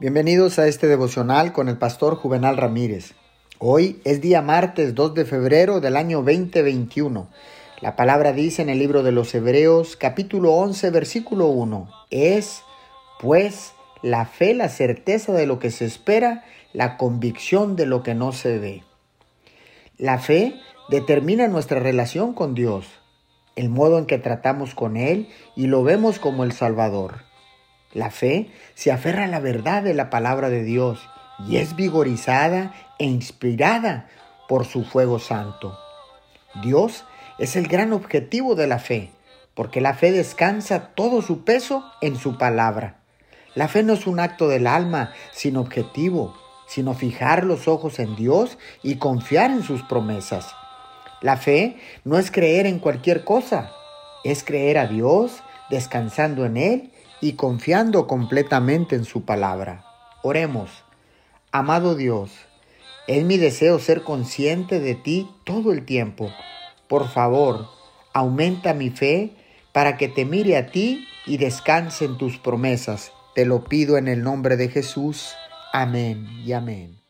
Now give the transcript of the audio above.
Bienvenidos a este devocional con el pastor Juvenal Ramírez. Hoy es día martes 2 de febrero del año 2021. La palabra dice en el libro de los Hebreos capítulo 11 versículo 1. Es pues la fe la certeza de lo que se espera, la convicción de lo que no se ve. La fe determina nuestra relación con Dios, el modo en que tratamos con Él y lo vemos como el Salvador. La fe se aferra a la verdad de la palabra de Dios y es vigorizada e inspirada por su fuego santo. Dios es el gran objetivo de la fe, porque la fe descansa todo su peso en su palabra. La fe no es un acto del alma sin objetivo, sino fijar los ojos en Dios y confiar en sus promesas. La fe no es creer en cualquier cosa, es creer a Dios, descansando en Él y confiando completamente en su palabra. Oremos. Amado Dios, es mi deseo ser consciente de ti todo el tiempo. Por favor, aumenta mi fe para que te mire a ti y descanse en tus promesas. Te lo pido en el nombre de Jesús. Amén y amén.